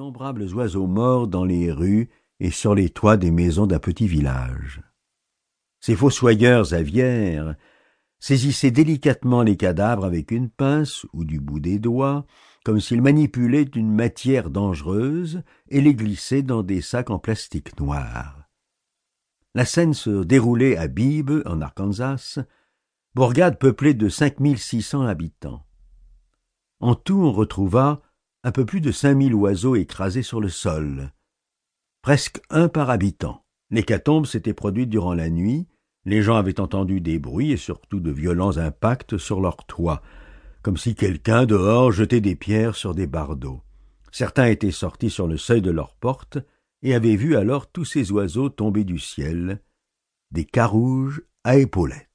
d'innombrables oiseaux morts dans les rues et sur les toits des maisons d'un petit village. Ces fossoyeurs aviaires saisissaient délicatement les cadavres avec une pince ou du bout des doigts, comme s'ils manipulaient une matière dangereuse et les glissaient dans des sacs en plastique noir. La scène se déroulait à Bibb, en Arkansas, bourgade peuplée de cinq mille six cents habitants. En tout, on retrouva un peu plus de cinq mille oiseaux écrasés sur le sol, presque un par habitant. L'hécatombe s'était produite durant la nuit, les gens avaient entendu des bruits et surtout de violents impacts sur leurs toits, comme si quelqu'un dehors jetait des pierres sur des bardeaux. Certains étaient sortis sur le seuil de leur porte et avaient vu alors tous ces oiseaux tomber du ciel, des carouges à épaulettes.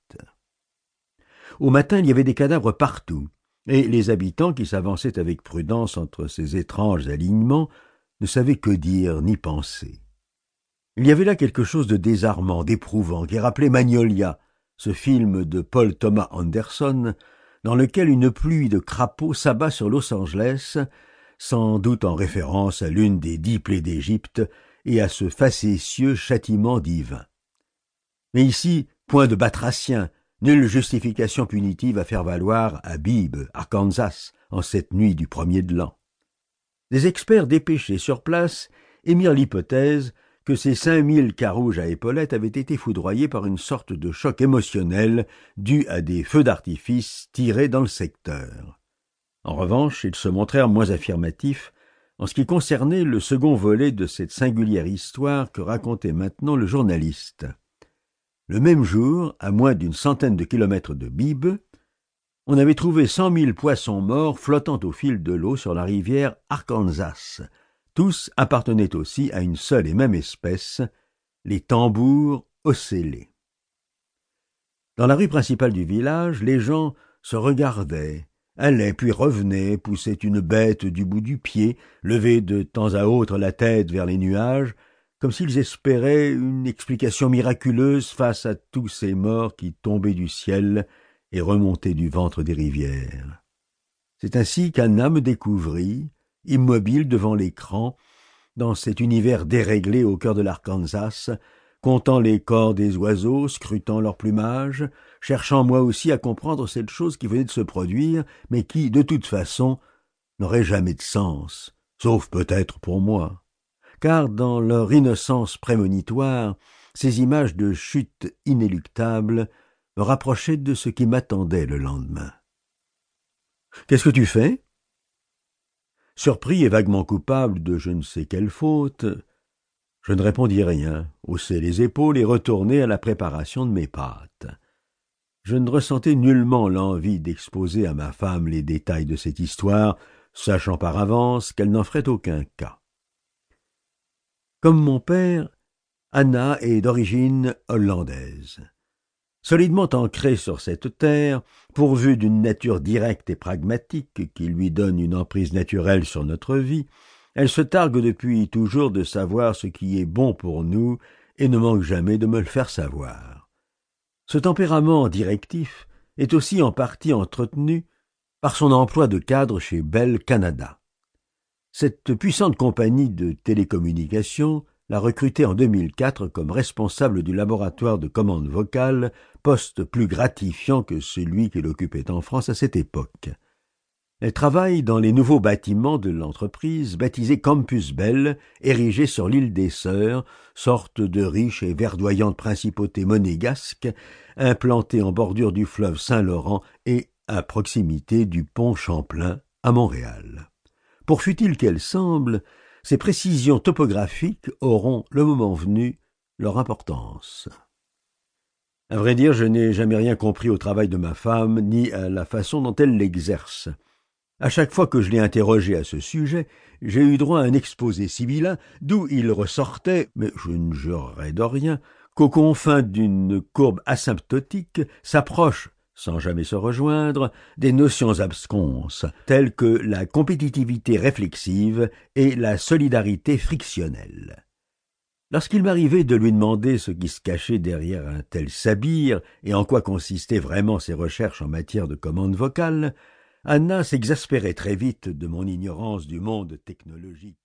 Au matin, il y avait des cadavres partout, et les habitants qui s'avançaient avec prudence entre ces étranges alignements ne savaient que dire ni penser. Il y avait là quelque chose de désarmant, d'éprouvant, qui rappelait Magnolia, ce film de Paul Thomas Anderson, dans lequel une pluie de crapauds s'abat sur Los Angeles, sans doute en référence à l'une des dix plaies d'Égypte et à ce facétieux châtiment divin. Mais ici, point de batracien, nulle justification punitive à faire valoir à Bibb, Arkansas, en cette nuit du premier de l'an. Des experts dépêchés sur place émirent l'hypothèse que ces cinq mille carouges à épaulettes avaient été foudroyés par une sorte de choc émotionnel dû à des feux d'artifice tirés dans le secteur. En revanche, ils se montrèrent moins affirmatifs en ce qui concernait le second volet de cette singulière histoire que racontait maintenant le journaliste. Le même jour, à moins d'une centaine de kilomètres de Bib, on avait trouvé cent mille poissons morts flottant au fil de l'eau sur la rivière Arkansas. Tous appartenaient aussi à une seule et même espèce, les tambours ocellés. Dans la rue principale du village, les gens se regardaient, allaient puis revenaient, poussaient une bête du bout du pied, levaient de temps à autre la tête vers les nuages, comme s'ils espéraient une explication miraculeuse face à tous ces morts qui tombaient du ciel et remontaient du ventre des rivières. C'est ainsi qu'Anna me découvrit, immobile devant l'écran, dans cet univers déréglé au cœur de l'Arkansas, comptant les corps des oiseaux, scrutant leur plumage, cherchant moi aussi à comprendre cette chose qui venait de se produire, mais qui, de toute façon, n'aurait jamais de sens, sauf peut-être pour moi car dans leur innocence prémonitoire, ces images de chute inéluctables me rapprochaient de ce qui m'attendait le lendemain. Qu'est-ce que tu fais? Surpris et vaguement coupable de je ne sais quelle faute, je ne répondis rien, haussai les épaules et retournai à la préparation de mes pâtes. Je ne ressentais nullement l'envie d'exposer à ma femme les détails de cette histoire, sachant par avance qu'elle n'en ferait aucun cas. Comme mon père, Anna est d'origine hollandaise. Solidement ancrée sur cette terre, pourvue d'une nature directe et pragmatique qui lui donne une emprise naturelle sur notre vie, elle se targue depuis toujours de savoir ce qui est bon pour nous et ne manque jamais de me le faire savoir. Ce tempérament directif est aussi en partie entretenu par son emploi de cadre chez Bell Canada. Cette puissante compagnie de télécommunications l'a recruté en 2004 comme responsable du laboratoire de commande vocale, poste plus gratifiant que celui qu'il occupait en France à cette époque. Elle travaille dans les nouveaux bâtiments de l'entreprise baptisé Campus Bell, érigé sur l'île des Sœurs, sorte de riche et verdoyante principauté monégasque, implantée en bordure du fleuve Saint-Laurent et à proximité du pont Champlain à Montréal. Pour fut-il qu'elle semble, ces précisions topographiques auront, le moment venu, leur importance. À vrai dire, je n'ai jamais rien compris au travail de ma femme, ni à la façon dont elle l'exerce. À chaque fois que je l'ai interrogée à ce sujet, j'ai eu droit à un exposé sibyllin d'où il ressortait, mais je ne jurerai de rien, qu'aux confins d'une courbe asymptotique s'approche sans jamais se rejoindre, des notions absconses, telles que la compétitivité réflexive et la solidarité frictionnelle. Lorsqu'il m'arrivait de lui demander ce qui se cachait derrière un tel sabir et en quoi consistaient vraiment ses recherches en matière de commande vocale, Anna s'exaspérait très vite de mon ignorance du monde technologique.